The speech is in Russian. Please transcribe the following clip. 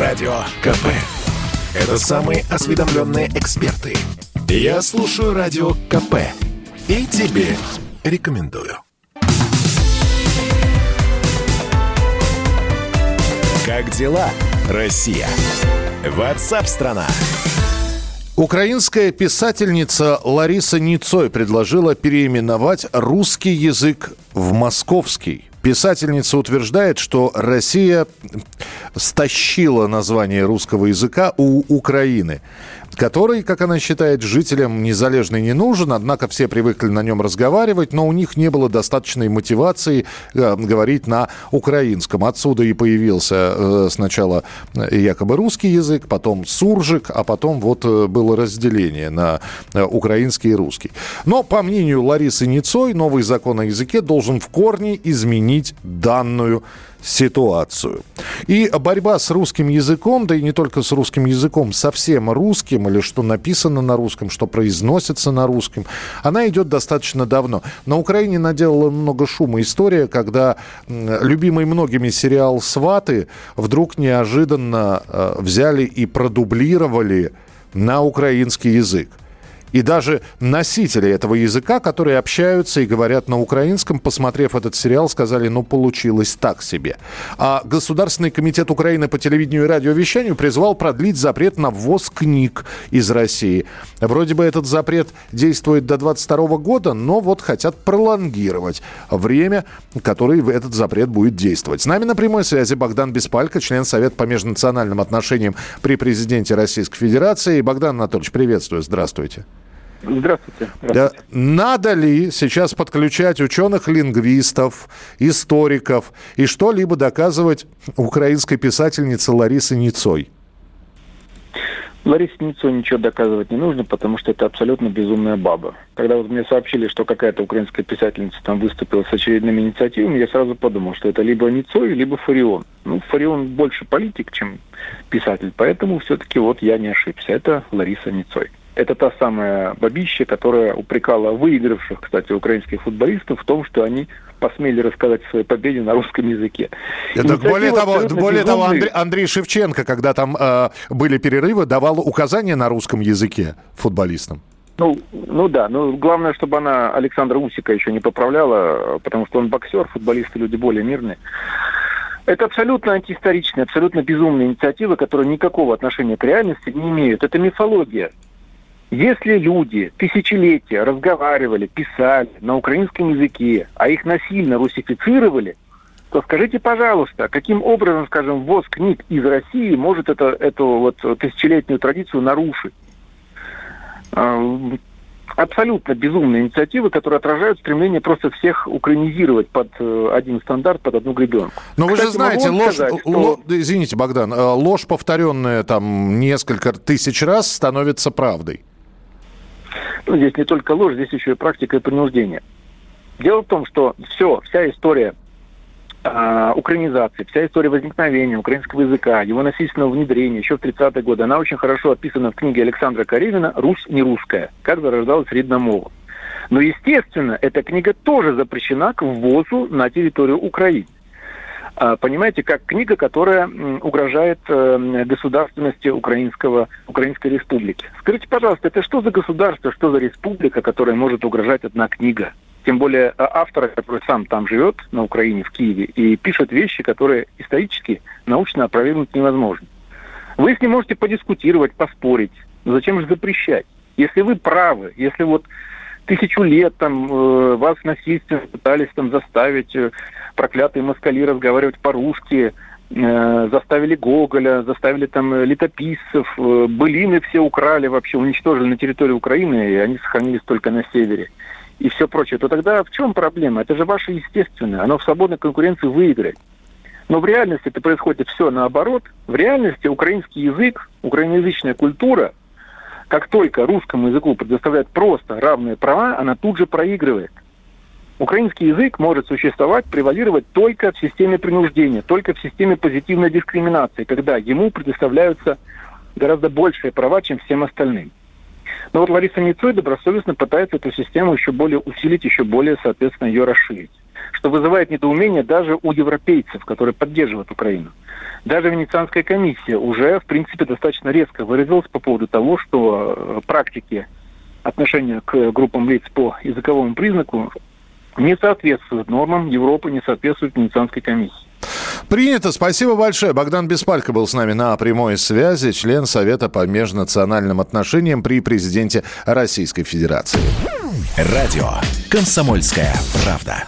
Радио КП. Это самые осведомленные эксперты. Я слушаю Радио КП. И тебе рекомендую. Как дела, Россия? Ватсап-страна! Украинская писательница Лариса Ницой предложила переименовать русский язык в московский. Писательница утверждает, что Россия стащила название русского языка у Украины который, как она считает, жителям Незалежной не нужен, однако все привыкли на нем разговаривать, но у них не было достаточной мотивации э, говорить на украинском. Отсюда и появился э, сначала якобы русский язык, потом суржик, а потом вот э, было разделение на э, украинский и русский. Но, по мнению Ларисы Ницой, новый закон о языке должен в корне изменить данную ситуацию. И борьба с русским языком, да и не только с русским языком, совсем русским, или что написано на русском, что произносится на русском, она идет достаточно давно. На Украине наделала много шума история, когда любимый многими сериал «Сваты» вдруг неожиданно э, взяли и продублировали на украинский язык и даже носители этого языка, которые общаются и говорят на украинском, посмотрев этот сериал, сказали, ну, получилось так себе. А Государственный комитет Украины по телевидению и радиовещанию призвал продлить запрет на ввоз книг из России. Вроде бы этот запрет действует до 22 года, но вот хотят пролонгировать время, которое этот запрет будет действовать. С нами на прямой связи Богдан Беспалько, член Совета по межнациональным отношениям при президенте Российской Федерации. Богдан Анатольевич, приветствую, здравствуйте. Здравствуйте. Здравствуйте. Да, надо ли сейчас подключать ученых-лингвистов, историков и что-либо доказывать украинской писательнице Ларисе Ницой? Ларисе Ницой ничего доказывать не нужно, потому что это абсолютно безумная баба. Когда вот мне сообщили, что какая-то украинская писательница там выступила с очередными инициативами, я сразу подумал, что это либо Ницой, либо Фарион. Ну, Фарион больше политик, чем писатель, поэтому все-таки вот я не ошибся. Это Лариса Ницой. Это та самая бабища, которая упрекала выигравших, кстати, украинских футболистов в том, что они посмели рассказать о своей победе на русском языке. Это более того, более того Андрей, Андрей Шевченко, когда там э, были перерывы, давал указания на русском языке футболистам. Ну, ну да, но главное, чтобы она Александра Усика еще не поправляла, потому что он боксер, футболисты люди более мирные. Это абсолютно антиисторичная, абсолютно безумная инициатива, которая никакого отношения к реальности не имеет. Это мифология. Если люди тысячелетия разговаривали, писали на украинском языке, а их насильно русифицировали, то скажите, пожалуйста, каким образом, скажем, ввоз книг из России может это, эту вот тысячелетнюю традицию нарушить? А, абсолютно безумные инициативы, которые отражают стремление просто всех украинизировать под э, один стандарт, под одну гребенку. Но вы же знаете, ложь, сказать, что... ло, извините, Богдан, э, ложь, повторенная там несколько тысяч раз, становится правдой. Ну, здесь не только ложь, здесь еще и практика и принуждение. Дело в том, что все, вся история э, украинизации, вся история возникновения украинского языка, его насильственного внедрения еще в 30-е годы, она очень хорошо описана в книге Александра Карелина «Русь не русская. Как зарождалась ридна мова». Но, естественно, эта книга тоже запрещена к ввозу на территорию Украины. А, понимаете, как книга, которая угрожает э, государственности украинского, Украинской республики. Скажите, пожалуйста, это что за государство, что за республика, которая может угрожать одна книга? Тем более а, автора, который сам там живет, на Украине, в Киеве, и пишет вещи, которые исторически, научно опровергнуть невозможно. Вы с ним можете подискутировать, поспорить. Зачем же запрещать? Если вы правы, если вот тысячу лет там э, вас насильственно пытались там заставить э, проклятые москали разговаривать по-русски, э, заставили Гоголя, заставили там э, летописцев, э, былины все украли вообще, уничтожили на территории Украины, и они сохранились только на севере и все прочее, то тогда в чем проблема? Это же ваше естественное, оно в свободной конкуренции выиграет. Но в реальности это происходит все наоборот. В реальности украинский язык, украиноязычная культура, как только русскому языку предоставляют просто равные права, она тут же проигрывает. Украинский язык может существовать, превалировать только в системе принуждения, только в системе позитивной дискриминации, когда ему предоставляются гораздо большие права, чем всем остальным. Но вот Лариса Ницой добросовестно пытается эту систему еще более усилить, еще более, соответственно, ее расширить. Что вызывает недоумение даже у европейцев, которые поддерживают Украину. Даже Венецианская комиссия уже, в принципе, достаточно резко выразилась по поводу того, что э, практики отношения к группам лиц по языковому признаку не соответствуют нормам Европы, не соответствуют Венецианской комиссии. Принято. Спасибо большое. Богдан Беспалько был с нами на прямой связи, член Совета по межнациональным отношениям при президенте Российской Федерации. Радио «Комсомольская правда».